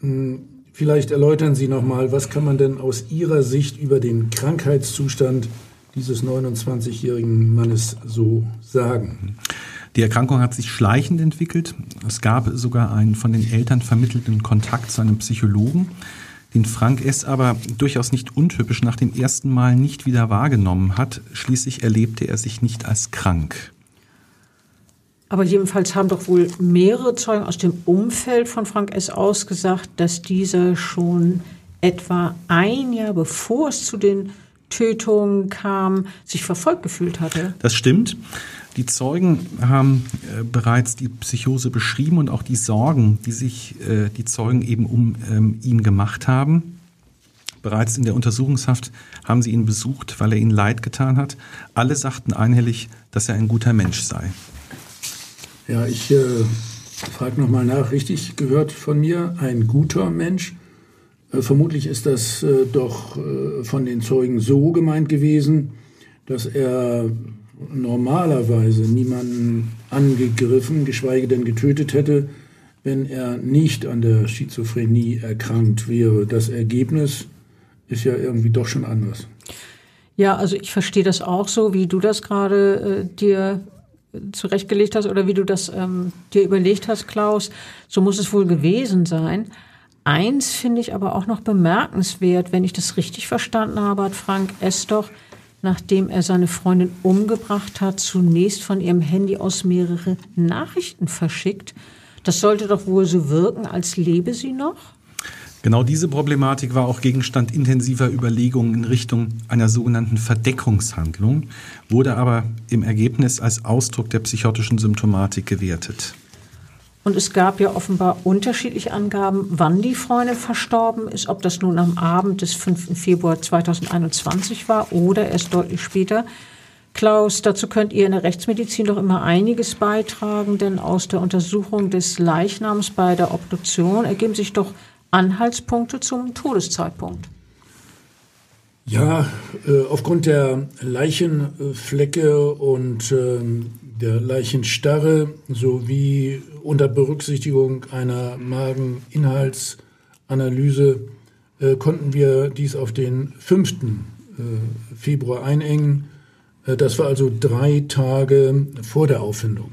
Hm, vielleicht erläutern Sie noch mal, was kann man denn aus Ihrer Sicht über den Krankheitszustand dieses 29-jährigen Mannes so sagen? Die Erkrankung hat sich schleichend entwickelt. Es gab sogar einen von den Eltern vermittelten Kontakt zu einem Psychologen, den Frank S. aber durchaus nicht untypisch nach dem ersten Mal nicht wieder wahrgenommen hat. Schließlich erlebte er sich nicht als krank. Aber jedenfalls haben doch wohl mehrere Zeugen aus dem Umfeld von Frank S. ausgesagt, dass dieser schon etwa ein Jahr bevor es zu den Tötungen kam, sich verfolgt gefühlt hatte. Das stimmt. Die Zeugen haben äh, bereits die Psychose beschrieben und auch die Sorgen, die sich äh, die Zeugen eben um ähm, ihn gemacht haben. Bereits in der Untersuchungshaft haben sie ihn besucht, weil er ihnen leid getan hat. Alle sagten einhellig, dass er ein guter Mensch sei. Ja, ich äh, frage nochmal nach, richtig gehört von mir, ein guter Mensch. Äh, vermutlich ist das äh, doch äh, von den Zeugen so gemeint gewesen, dass er normalerweise niemanden angegriffen, geschweige denn getötet hätte, wenn er nicht an der Schizophrenie erkrankt wäre. Das Ergebnis ist ja irgendwie doch schon anders. Ja, also ich verstehe das auch so, wie du das gerade äh, dir zurechtgelegt hast oder wie du das ähm, dir überlegt hast, Klaus. So muss es wohl gewesen sein. Eins finde ich aber auch noch bemerkenswert, wenn ich das richtig verstanden habe, hat Frank S. doch, nachdem er seine Freundin umgebracht hat, zunächst von ihrem Handy aus mehrere Nachrichten verschickt. Das sollte doch wohl so wirken, als lebe sie noch? Genau diese Problematik war auch Gegenstand intensiver Überlegungen in Richtung einer sogenannten Verdeckungshandlung, wurde aber im Ergebnis als Ausdruck der psychotischen Symptomatik gewertet. Und es gab ja offenbar unterschiedliche Angaben, wann die Freundin verstorben ist, ob das nun am Abend des 5. Februar 2021 war oder erst deutlich später. Klaus, dazu könnt ihr in der Rechtsmedizin doch immer einiges beitragen, denn aus der Untersuchung des Leichnams bei der Obduktion ergeben sich doch Anhaltspunkte zum Todeszeitpunkt? Ja, äh, aufgrund der Leichenflecke und äh, der Leichenstarre sowie unter Berücksichtigung einer Mageninhaltsanalyse äh, konnten wir dies auf den 5. Äh, Februar einengen. Äh, das war also drei Tage vor der Auffindung.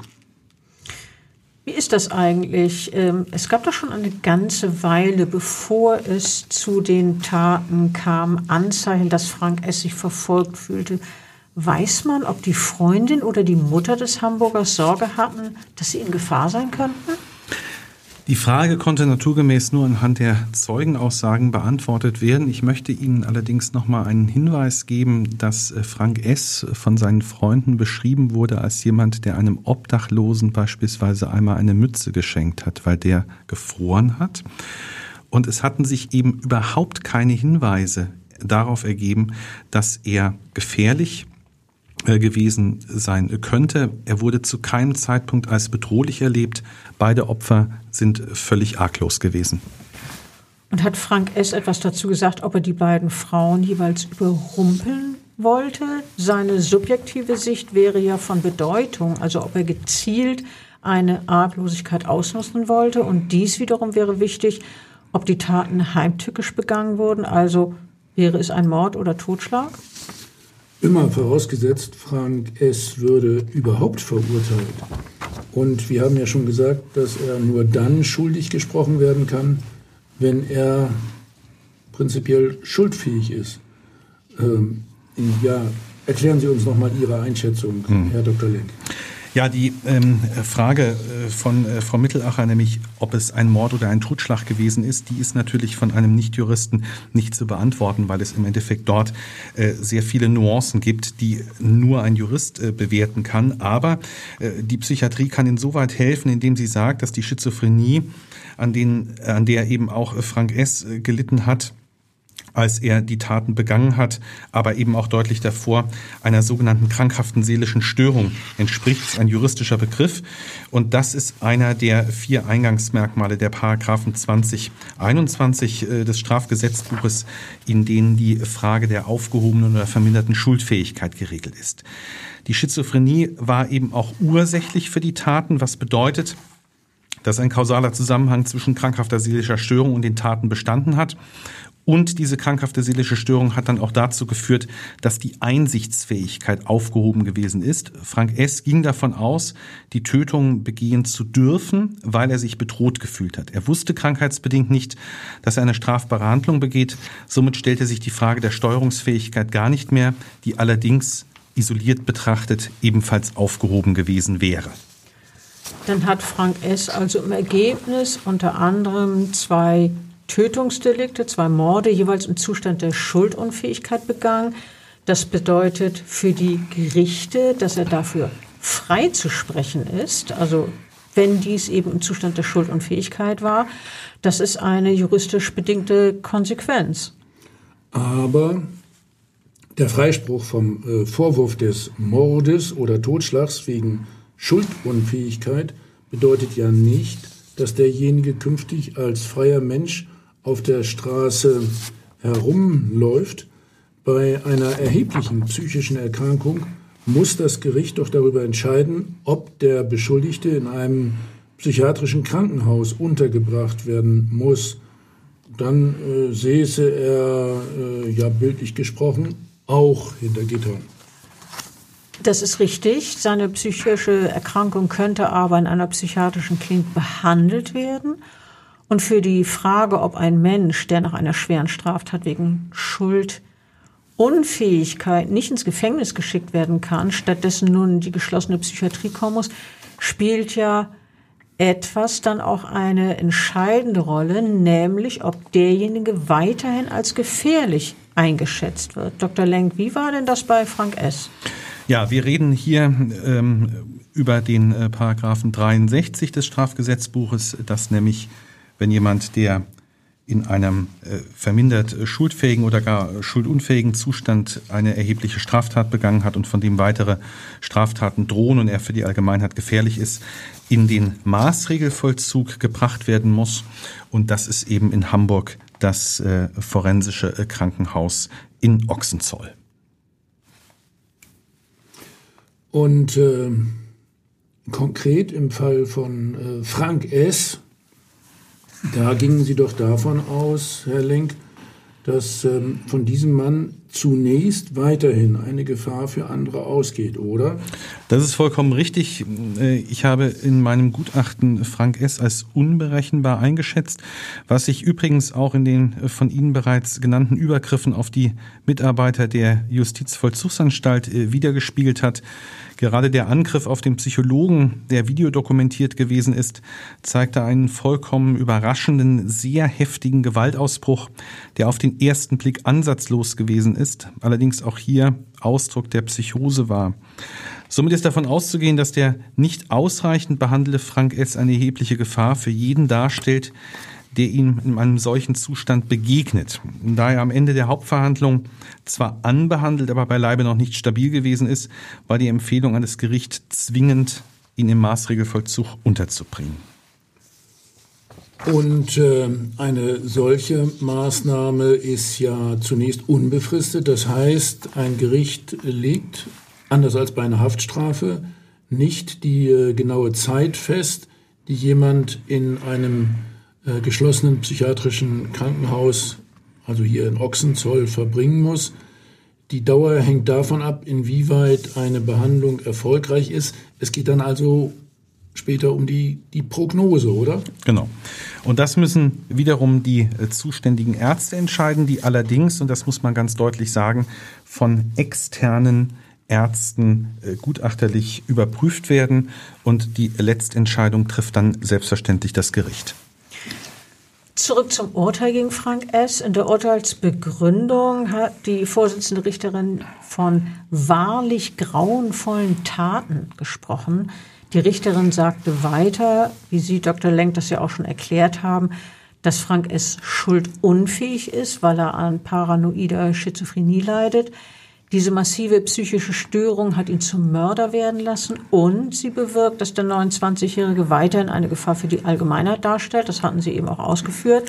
Wie ist das eigentlich? Ähm, es gab doch schon eine ganze Weile, bevor es zu den Taten kam, Anzeichen, dass Frank S. sich verfolgt fühlte. Weiß man, ob die Freundin oder die Mutter des Hamburgers Sorge hatten, dass sie in Gefahr sein könnten? Die Frage konnte naturgemäß nur anhand der Zeugenaussagen beantwortet werden. Ich möchte Ihnen allerdings noch mal einen Hinweis geben, dass äh, Frank S. von seinen Freunden beschrieben wurde als jemand, der einem Obdachlosen beispielsweise einmal eine Mütze geschenkt hat, weil der gefroren hat. Und es hatten sich eben überhaupt keine Hinweise darauf ergeben, dass er gefährlich äh, gewesen sein könnte. Er wurde zu keinem Zeitpunkt als bedrohlich erlebt. Beide Opfer sind völlig arglos gewesen. Und hat Frank S. etwas dazu gesagt, ob er die beiden Frauen jeweils überrumpeln wollte? Seine subjektive Sicht wäre ja von Bedeutung, also ob er gezielt eine Arglosigkeit ausnutzen wollte. Und dies wiederum wäre wichtig, ob die Taten heimtückisch begangen wurden, also wäre es ein Mord oder Totschlag? Immer vorausgesetzt, Frank S. würde überhaupt verurteilt. Und wir haben ja schon gesagt, dass er nur dann schuldig gesprochen werden kann, wenn er prinzipiell schuldfähig ist. Ähm, ja, erklären Sie uns nochmal Ihre Einschätzung, hm. Herr Dr. Lenk. Ja, die ähm, Frage äh, von äh, Frau Mittelacher, nämlich ob es ein Mord oder ein Totschlag gewesen ist, die ist natürlich von einem Nichtjuristen nicht zu beantworten, weil es im Endeffekt dort äh, sehr viele Nuancen gibt, die nur ein Jurist äh, bewerten kann. Aber äh, die Psychiatrie kann insoweit helfen, indem sie sagt, dass die Schizophrenie, an, den, an der eben auch Frank S. Äh, gelitten hat, als er die Taten begangen hat, aber eben auch deutlich davor einer sogenannten krankhaften seelischen Störung entspricht, ein juristischer Begriff. Und das ist einer der vier Eingangsmerkmale der Paragraphen 2021 äh, des Strafgesetzbuches, in denen die Frage der aufgehobenen oder verminderten Schuldfähigkeit geregelt ist. Die Schizophrenie war eben auch ursächlich für die Taten, was bedeutet, dass ein kausaler Zusammenhang zwischen krankhafter seelischer Störung und den Taten bestanden hat und diese krankhafte seelische Störung hat dann auch dazu geführt, dass die Einsichtsfähigkeit aufgehoben gewesen ist. Frank S. ging davon aus, die Tötung begehen zu dürfen, weil er sich bedroht gefühlt hat. Er wusste krankheitsbedingt nicht, dass er eine strafbare Handlung begeht. Somit stellte sich die Frage der Steuerungsfähigkeit gar nicht mehr, die allerdings isoliert betrachtet ebenfalls aufgehoben gewesen wäre. Dann hat Frank S. also im Ergebnis unter anderem zwei Tötungsdelikte, zwei Morde, jeweils im Zustand der Schuldunfähigkeit begangen. Das bedeutet für die Gerichte, dass er dafür frei zu sprechen ist, also wenn dies eben im Zustand der Schuldunfähigkeit war. Das ist eine juristisch bedingte Konsequenz. Aber der Freispruch vom äh, Vorwurf des Mordes oder Totschlags wegen Schuldunfähigkeit bedeutet ja nicht, dass derjenige künftig als freier Mensch auf der Straße herumläuft, bei einer erheblichen psychischen Erkrankung muss das Gericht doch darüber entscheiden, ob der Beschuldigte in einem psychiatrischen Krankenhaus untergebracht werden muss. Dann äh, säße er, äh, ja bildlich gesprochen, auch hinter Gittern. Das ist richtig. Seine psychische Erkrankung könnte aber in einer psychiatrischen Klinik behandelt werden. Und für die Frage, ob ein Mensch, der nach einer schweren Straftat wegen Schuld Unfähigkeit nicht ins Gefängnis geschickt werden kann, stattdessen nun die geschlossene Psychiatrie kommen muss, spielt ja etwas dann auch eine entscheidende Rolle, nämlich ob derjenige weiterhin als gefährlich eingeschätzt wird. Dr. Lenk, wie war denn das bei Frank S.? Ja, wir reden hier ähm, über den äh, Paragraphen 63 des Strafgesetzbuches, das nämlich wenn jemand, der in einem äh, vermindert äh, schuldfähigen oder gar schuldunfähigen Zustand eine erhebliche Straftat begangen hat und von dem weitere Straftaten drohen und er für die Allgemeinheit gefährlich ist, in den Maßregelvollzug gebracht werden muss. Und das ist eben in Hamburg das äh, forensische äh, Krankenhaus in Ochsenzoll. Und äh, konkret im Fall von äh, Frank S., da gingen Sie doch davon aus, Herr Lenk, dass ähm, von diesem Mann zunächst weiterhin eine Gefahr für andere ausgeht, oder? Das ist vollkommen richtig. Äh, ich habe in meinem Gutachten Frank S. als unberechenbar eingeschätzt, was sich übrigens auch in den von Ihnen bereits genannten Übergriffen auf die Mitarbeiter der Justizvollzugsanstalt äh, wiedergespiegelt hat. Gerade der Angriff auf den Psychologen, der videodokumentiert gewesen ist, zeigte einen vollkommen überraschenden, sehr heftigen Gewaltausbruch, der auf den ersten Blick ansatzlos gewesen ist, allerdings auch hier Ausdruck der Psychose war. Somit ist davon auszugehen, dass der nicht ausreichend behandelte Frank S. eine erhebliche Gefahr für jeden darstellt, der ihm in einem solchen Zustand begegnet. Da er am Ende der Hauptverhandlung zwar anbehandelt, aber beileibe noch nicht stabil gewesen ist, war die Empfehlung an das Gericht zwingend, ihn im Maßregelvollzug unterzubringen. Und äh, eine solche Maßnahme ist ja zunächst unbefristet. Das heißt, ein Gericht legt, anders als bei einer Haftstrafe, nicht die äh, genaue Zeit fest, die jemand in einem äh, geschlossenen psychiatrischen Krankenhaus, also hier in Ochsenzoll, verbringen muss. Die Dauer hängt davon ab, inwieweit eine Behandlung erfolgreich ist. Es geht dann also später um die, die Prognose, oder? Genau. Und das müssen wiederum die äh, zuständigen Ärzte entscheiden, die allerdings, und das muss man ganz deutlich sagen, von externen Ärzten äh, gutachterlich überprüft werden und die Letztentscheidung trifft dann selbstverständlich das Gericht. Zurück zum Urteil gegen Frank S. In der Urteilsbegründung hat die Vorsitzende Richterin von wahrlich grauenvollen Taten gesprochen. Die Richterin sagte weiter, wie Sie, Dr. Lenk, das ja auch schon erklärt haben, dass Frank S. schuldunfähig ist, weil er an paranoider Schizophrenie leidet. Diese massive psychische Störung hat ihn zum Mörder werden lassen und sie bewirkt, dass der 29-Jährige weiterhin eine Gefahr für die Allgemeinheit darstellt. Das hatten Sie eben auch ausgeführt.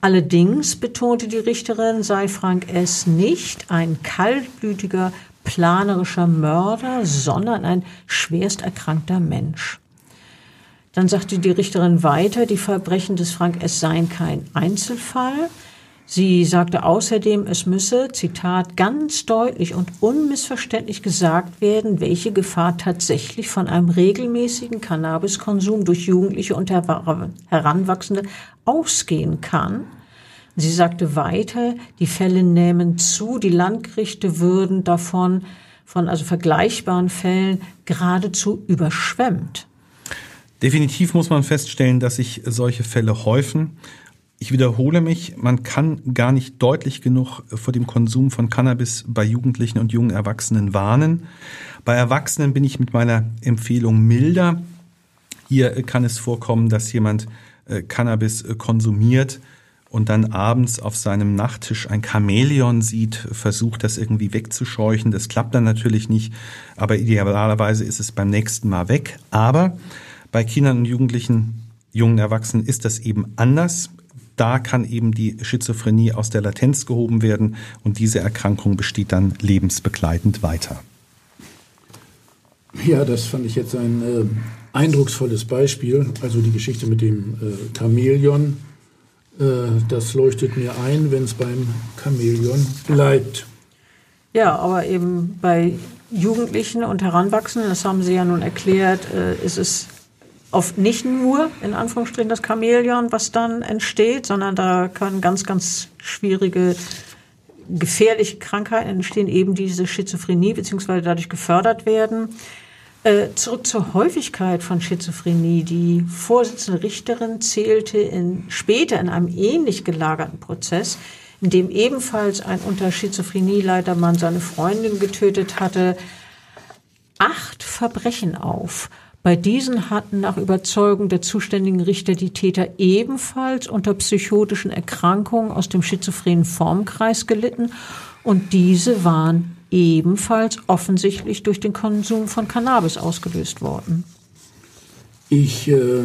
Allerdings betonte die Richterin, sei Frank S. nicht ein kaltblütiger, planerischer Mörder, sondern ein schwerst erkrankter Mensch. Dann sagte die Richterin weiter, die Verbrechen des Frank S. seien kein Einzelfall. Sie sagte außerdem, es müsse, Zitat, ganz deutlich und unmissverständlich gesagt werden, welche Gefahr tatsächlich von einem regelmäßigen Cannabiskonsum durch Jugendliche und Heranwachsende ausgehen kann Sie sagte weiter, die Fälle nehmen zu, die Landgerichte würden davon, von also vergleichbaren Fällen geradezu überschwemmt. Definitiv muss man feststellen, dass sich solche Fälle häufen. Ich wiederhole mich, man kann gar nicht deutlich genug vor dem Konsum von Cannabis bei Jugendlichen und jungen Erwachsenen warnen. Bei Erwachsenen bin ich mit meiner Empfehlung milder. Hier kann es vorkommen, dass jemand äh, Cannabis äh, konsumiert, und dann abends auf seinem Nachttisch ein Chamäleon sieht, versucht das irgendwie wegzuscheuchen. Das klappt dann natürlich nicht, aber idealerweise ist es beim nächsten Mal weg. Aber bei Kindern und Jugendlichen, jungen Erwachsenen ist das eben anders. Da kann eben die Schizophrenie aus der Latenz gehoben werden und diese Erkrankung besteht dann lebensbegleitend weiter. Ja, das fand ich jetzt ein äh, eindrucksvolles Beispiel. Also die Geschichte mit dem äh, Chamäleon äh, das leuchtet mir ein, wenn es beim Chamäleon bleibt. Ja, aber eben bei Jugendlichen und Heranwachsenden, das haben Sie ja nun erklärt, äh, ist es oft nicht nur in Anführungsstrichen das Chamäleon, was dann entsteht, sondern da können ganz, ganz schwierige, gefährliche Krankheiten entstehen, eben diese Schizophrenie, beziehungsweise dadurch gefördert werden. Äh, zurück zur Häufigkeit von Schizophrenie. Die Vorsitzende Richterin zählte in, später in einem ähnlich gelagerten Prozess, in dem ebenfalls ein unter Schizophrenie leiter Mann seine Freundin getötet hatte, acht Verbrechen auf. Bei diesen hatten nach Überzeugung der zuständigen Richter die Täter ebenfalls unter psychotischen Erkrankungen aus dem schizophrenen Formkreis gelitten und diese waren ebenfalls offensichtlich durch den Konsum von Cannabis ausgelöst worden. Ich äh,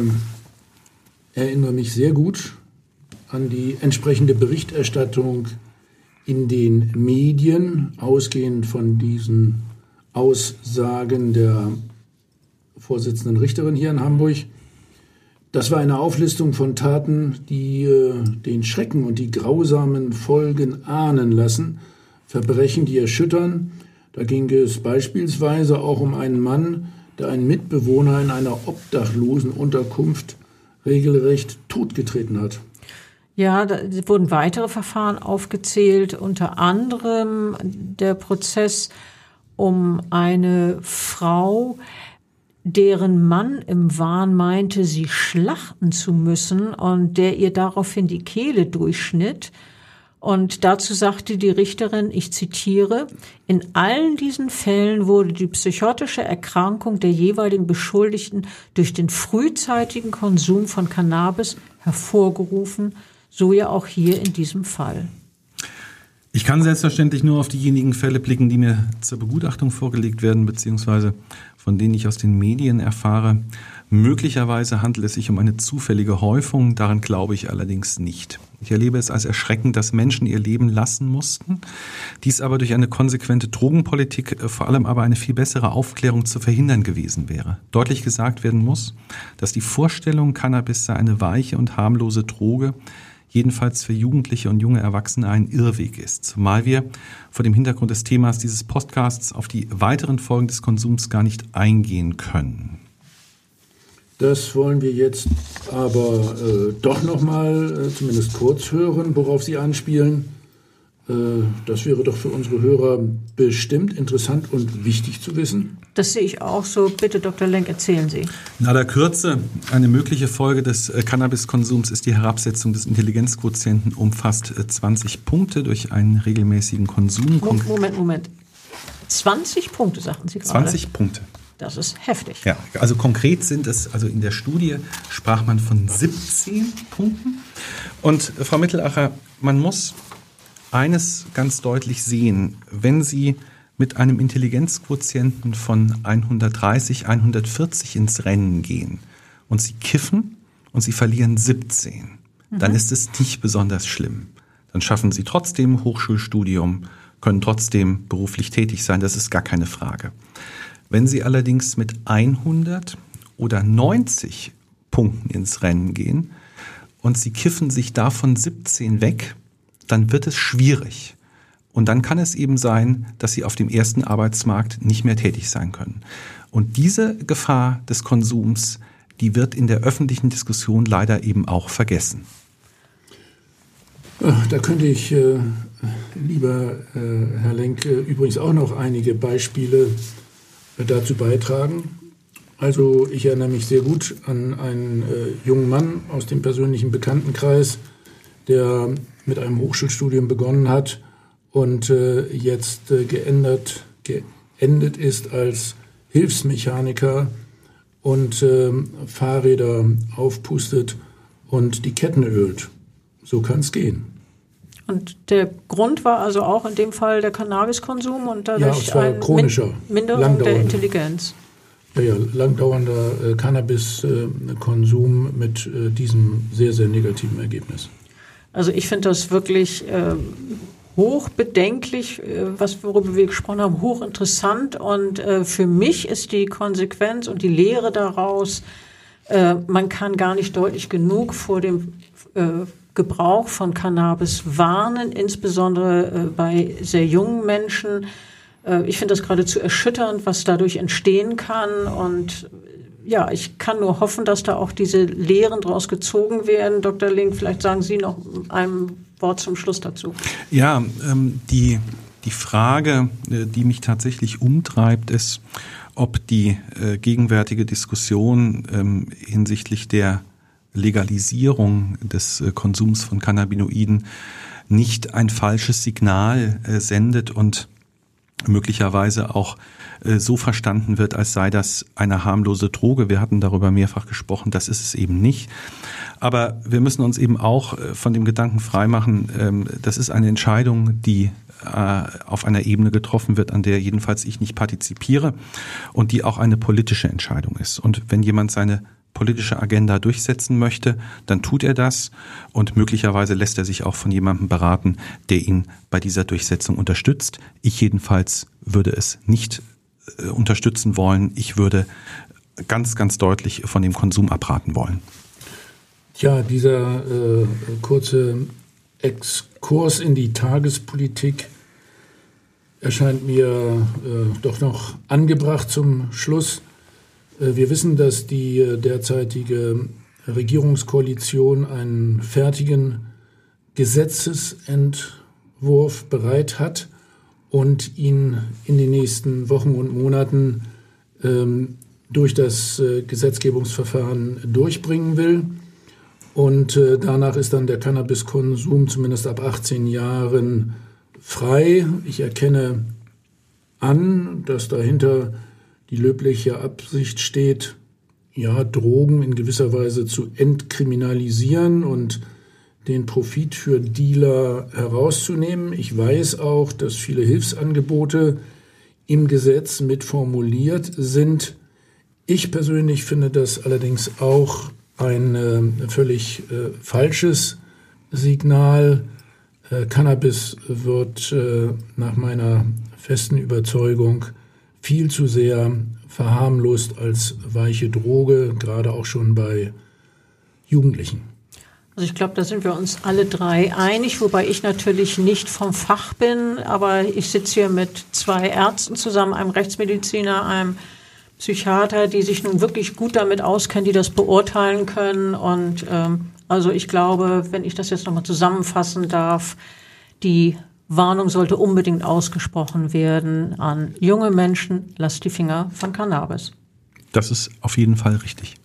erinnere mich sehr gut an die entsprechende Berichterstattung in den Medien, ausgehend von diesen Aussagen der Vorsitzenden Richterin hier in Hamburg. Das war eine Auflistung von Taten, die äh, den Schrecken und die grausamen Folgen ahnen lassen Verbrechen, die erschüttern. Da ging es beispielsweise auch um einen Mann, der einen Mitbewohner in einer obdachlosen Unterkunft regelrecht totgetreten hat. Ja, da wurden weitere Verfahren aufgezählt, unter anderem der Prozess um eine Frau, deren Mann im Wahn meinte, sie schlachten zu müssen und der ihr daraufhin die Kehle durchschnitt Und dazu sagte die Richterin, ich zitiere, in allen diesen Fällen wurde die psychotische Erkrankung der jeweiligen Beschuldigten durch den frühzeitigen Konsum von Cannabis hervorgerufen, so ja auch hier in diesem Fall. Ich kann selbstverständlich nur auf diejenigen Fälle blicken, die mir zur Begutachtung vorgelegt werden, beziehungsweise von denen ich aus den Medien erfahre. Möglicherweise handelt es sich um eine zufällige Häufung, daran glaube ich allerdings nicht. Ich erlebe es als erschreckend, dass Menschen ihr Leben lassen mussten, dies aber durch eine konsequente Drogenpolitik, äh, vor allem aber eine viel bessere Aufklärung zu verhindern gewesen wäre. Deutlich gesagt werden muss, dass die Vorstellung, Cannabis sei eine weiche und harmlose Droge, jedenfalls für Jugendliche und junge Erwachsene ein Irrweg ist, zumal wir vor dem Hintergrund des Themas dieses Podcasts auf die weiteren Folgen des Konsums gar nicht eingehen können. Das wollen wir jetzt aber äh, doch nochmal äh, zumindest kurz hören, worauf Sie anspielen. Äh, das wäre doch für unsere Hörer bestimmt interessant und wichtig zu wissen. Das sehe ich auch so. Bitte, Dr. Lenk, erzählen Sie. Na der Kürze, eine mögliche Folge des äh, Cannabiskonsums ist die Herabsetzung des Intelligenzquotienten um fast 20 äh, Punkte durch einen regelmäßigen Konsum. Moment, Moment. 20 Punkte, sagten Sie gerade. 20 Punkte. Das ist heftig. Ja, also konkret sind es, also in der Studie sprach man von 17 Punkten. Und Frau Mittelacher, man muss eines ganz deutlich sehen. Wenn Sie mit einem Intelligenzquotienten von 130, 140 ins Rennen gehen und Sie kiffen und Sie verlieren 17, mhm. dann ist es nicht besonders schlimm. Dann schaffen Sie trotzdem Hochschulstudium, können trotzdem beruflich tätig sein, das ist gar keine Frage. Wenn Sie allerdings mit 100 oder 90 Punkten ins Rennen gehen und Sie kiffen sich davon 17 weg, dann wird es schwierig. Und dann kann es eben sein, dass sie auf dem ersten Arbeitsmarkt nicht mehr tätig sein können. Und diese Gefahr des Konsums, die wird in der öffentlichen Diskussion leider eben auch vergessen. Da könnte ich, äh, lieber äh, Herr Lenk, übrigens auch noch einige Beispiele äh, dazu beitragen. Also ich erinnere mich sehr gut an einen äh, jungen Mann aus dem persönlichen Bekanntenkreis, der mit einem Hochschulstudium begonnen hat und äh, jetzt äh, geändert, geendet ist als Hilfsmechaniker und äh, Fahrräder aufpustet und die Ketten ölt. So kann es gehen. Und der Grund war also auch in dem Fall der Cannabiskonsum und dadurch ja, ein chronischer, Minderung der Intelligenz. Ja, ja, langdauernder äh, Cannabiskonsum mit äh, diesem sehr, sehr negativen Ergebnis. Also ich finde das wirklich äh, hochbedenklich, äh, was worüber wir gesprochen haben, hochinteressant. Und äh, für mich ist die Konsequenz und die Lehre daraus, äh, man kann gar nicht deutlich genug vor dem äh, Gebrauch von Cannabis warnen, insbesondere äh, bei sehr jungen Menschen. Äh, ich finde das geradezu erschütternd, was dadurch entstehen kann. Und ja, ich kann nur hoffen, dass da auch diese Lehren daraus gezogen werden. Dr. Link, vielleicht sagen Sie noch ein Wort zum Schluss dazu. Ja, ähm, die, die Frage, äh, die mich tatsächlich umtreibt, ist, ob die äh, gegenwärtige Diskussion ähm, hinsichtlich der Legalisierung des äh, Konsums von Cannabinoiden nicht ein falsches Signal äh, sendet und möglicherweise auch äh, so verstanden wird, als sei das eine harmlose Droge. Wir hatten darüber mehrfach gesprochen, das ist es eben nicht. Aber wir müssen uns eben auch äh, von dem Gedanken freimachen, ähm, das ist eine Entscheidung, die äh, auf einer Ebene getroffen wird, an der jedenfalls ich nicht partizipiere und die auch eine politische Entscheidung ist. Und wenn jemand seine politische Agenda durchsetzen möchte, dann tut er das und möglicherweise lässt er sich auch von jemandem beraten, der ihn bei dieser Durchsetzung unterstützt. Ich jedenfalls würde es nicht äh, unterstützen wollen. Ich würde ganz, ganz deutlich von dem Konsum abraten wollen. Ja, dieser äh, kurze Exkurs in die Tagespolitik erscheint mir äh, doch noch angebracht zum Schluss. Äh, wir wissen, dass die äh, derzeitige Regierungskoalition einen fertigen Gesetzesentwurf bereit hat und ihn in den nächsten Wochen und Monaten ähm, durch das äh, Gesetzgebungsverfahren durchbringen will. Und äh, danach ist dann der Cannabiskonsum zumindest ab 18 Jahren frei. Ich erkenne an, dass dahinter die löbliche Absicht steht, ja, Drogen in gewisser Weise zu entkriminalisieren und den Profit für Dealer herauszunehmen. Ich weiß auch, dass viele Hilfsangebote im Gesetz mit formuliert sind. Ich persönlich finde das allerdings auch ein äh, völlig äh, falsches Signal. Äh, Cannabis wird äh, nach meiner festen Überzeugung viel zu sehr verharmlost als weiche Droge, gerade auch schon bei Jugendlichen. Also ich glaube, da sind wir uns alle drei einig, wobei ich natürlich nicht vom Fach bin, aber ich sitze hier mit zwei Ärzten zusammen, einem Rechtsmediziner, einem Psychiater, die sich nun wirklich gut damit auskennen, die das beurteilen können. Und ähm, also ich glaube, wenn ich das jetzt nochmal zusammenfassen darf, die Warnung sollte unbedingt ausgesprochen werden an junge Menschen, lasst die Finger von Cannabis. Das ist auf jeden Fall richtig.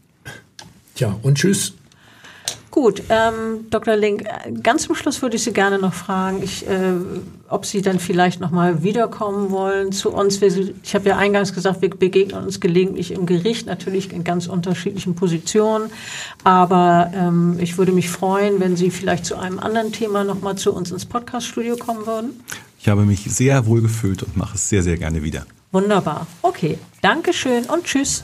Tja, und tschüss. Gut, ähm, Dr. Link, ganz zum Schluss würde ich Sie gerne noch fragen, ich, äh, ob Sie dann vielleicht noch mal wiederkommen wollen zu uns. Ich habe ja eingangs gesagt, wir begegnen uns gelegentlich im Gericht, natürlich in ganz unterschiedlichen Positionen. Aber ähm, ich würde mich freuen, wenn Sie vielleicht zu einem anderen Thema noch mal zu uns ins Podcaststudio kommen würden. Ich habe mich sehr wohl gefühlt und mache es sehr, sehr gerne wieder. Wunderbar. Okay, Dankeschön und tschüss.